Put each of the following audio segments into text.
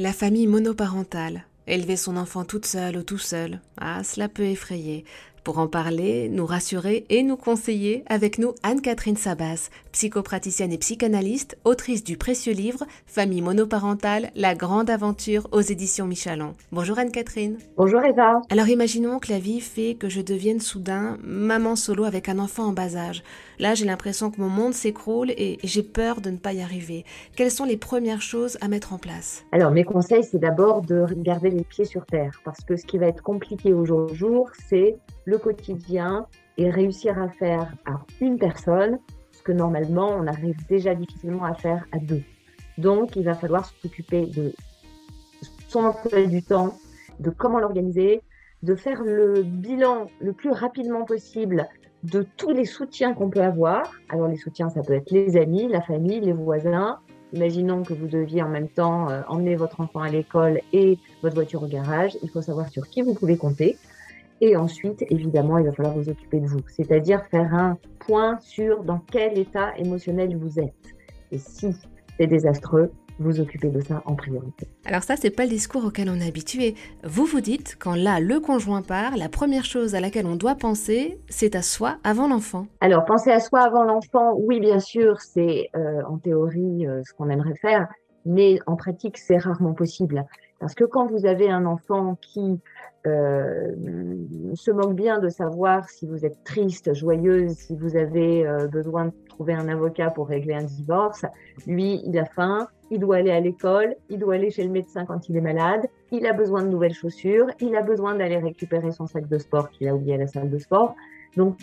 La famille monoparentale. Élever son enfant toute seule ou tout seul. Ah, cela peut effrayer. Pour en parler, nous rassurer et nous conseiller, avec nous Anne-Catherine Sabas, psychopraticienne et psychanalyste, autrice du précieux livre Famille monoparentale, la grande aventure aux éditions Michalon. Bonjour Anne-Catherine. Bonjour Eva. Alors imaginons que la vie fait que je devienne soudain maman solo avec un enfant en bas âge. Là, j'ai l'impression que mon monde s'écroule et j'ai peur de ne pas y arriver. Quelles sont les premières choses à mettre en place? Alors mes conseils, c'est d'abord de garder les pieds sur terre parce que ce qui va être compliqué au jour le jour, c'est le quotidien et réussir à faire à une personne ce que normalement on arrive déjà difficilement à faire à deux. Donc il va falloir s'occuper de son emploi du temps, de comment l'organiser, de faire le bilan le plus rapidement possible de tous les soutiens qu'on peut avoir. Alors les soutiens, ça peut être les amis, la famille, les voisins. Imaginons que vous deviez en même temps euh, emmener votre enfant à l'école et votre voiture au garage. Il faut savoir sur qui vous pouvez compter. Et ensuite, évidemment, il va falloir vous occuper de vous, c'est-à-dire faire un point sur dans quel état émotionnel vous êtes. Et si c'est désastreux, vous occupez de ça en priorité. Alors ça, c'est pas le discours auquel on est habitué. Vous vous dites, quand là, le conjoint part, la première chose à laquelle on doit penser, c'est à soi avant l'enfant. Alors, penser à soi avant l'enfant, oui, bien sûr, c'est euh, en théorie euh, ce qu'on aimerait faire, mais en pratique, c'est rarement possible. Parce que quand vous avez un enfant qui euh, se moque bien de savoir si vous êtes triste, joyeuse, si vous avez euh, besoin de trouver un avocat pour régler un divorce. Lui, il a faim, il doit aller à l'école, il doit aller chez le médecin quand il est malade, il a besoin de nouvelles chaussures, il a besoin d'aller récupérer son sac de sport qu'il a oublié à la salle de sport. Donc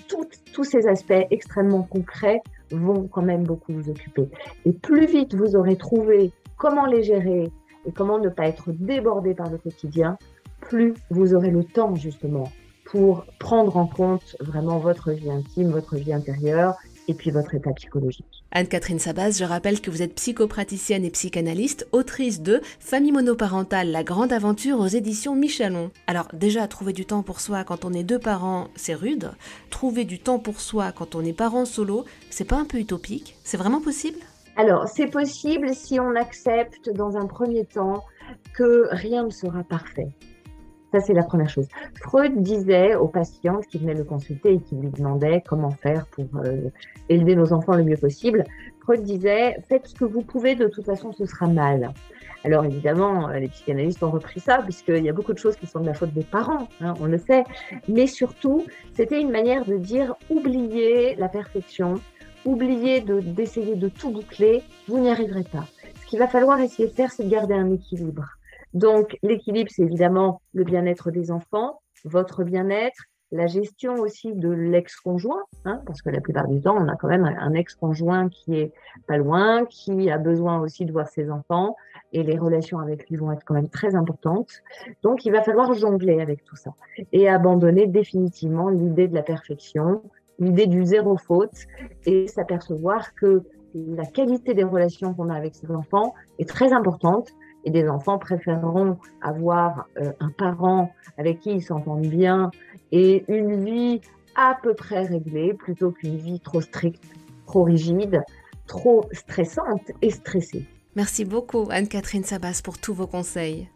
tous ces aspects extrêmement concrets vont quand même beaucoup vous occuper. Et plus vite vous aurez trouvé comment les gérer et comment ne pas être débordé par le quotidien, plus vous aurez le temps justement pour prendre en compte vraiment votre vie intime, votre vie intérieure et puis votre état psychologique. Anne-Catherine Sabas, je rappelle que vous êtes psychopraticienne et psychanalyste, autrice de Famille monoparentale, la grande aventure aux éditions Michelon. Alors déjà, trouver du temps pour soi quand on est deux parents, c'est rude. Trouver du temps pour soi quand on est parent solo, c'est pas un peu utopique? C'est vraiment possible? Alors, c'est possible si on accepte dans un premier temps que rien ne sera parfait. Ça, c'est la première chose. Freud disait aux patientes qui venaient le consulter et qui lui demandaient comment faire pour euh, élever nos enfants le mieux possible. Freud disait, faites ce que vous pouvez, de toute façon, ce sera mal. Alors évidemment, euh, les psychanalystes ont repris ça, puisqu'il y a beaucoup de choses qui sont de la faute des parents, hein, on le sait. Mais surtout, c'était une manière de dire, oubliez la perfection, oubliez d'essayer de tout boucler, vous n'y arriverez pas. Ce qu'il va falloir essayer de faire, c'est de garder un équilibre. Donc, l'équilibre, c'est évidemment le bien-être des enfants, votre bien-être, la gestion aussi de l'ex-conjoint, hein, parce que la plupart du temps, on a quand même un ex-conjoint qui est pas loin, qui a besoin aussi de voir ses enfants, et les relations avec lui vont être quand même très importantes. Donc, il va falloir jongler avec tout ça et abandonner définitivement l'idée de la perfection, l'idée du zéro faute, et s'apercevoir que la qualité des relations qu'on a avec ses enfants est très importante et des enfants préféreront avoir euh, un parent avec qui ils s'entendent bien et une vie à peu près réglée plutôt qu'une vie trop stricte, trop rigide, trop stressante et stressée. Merci beaucoup Anne-Catherine Sabas pour tous vos conseils.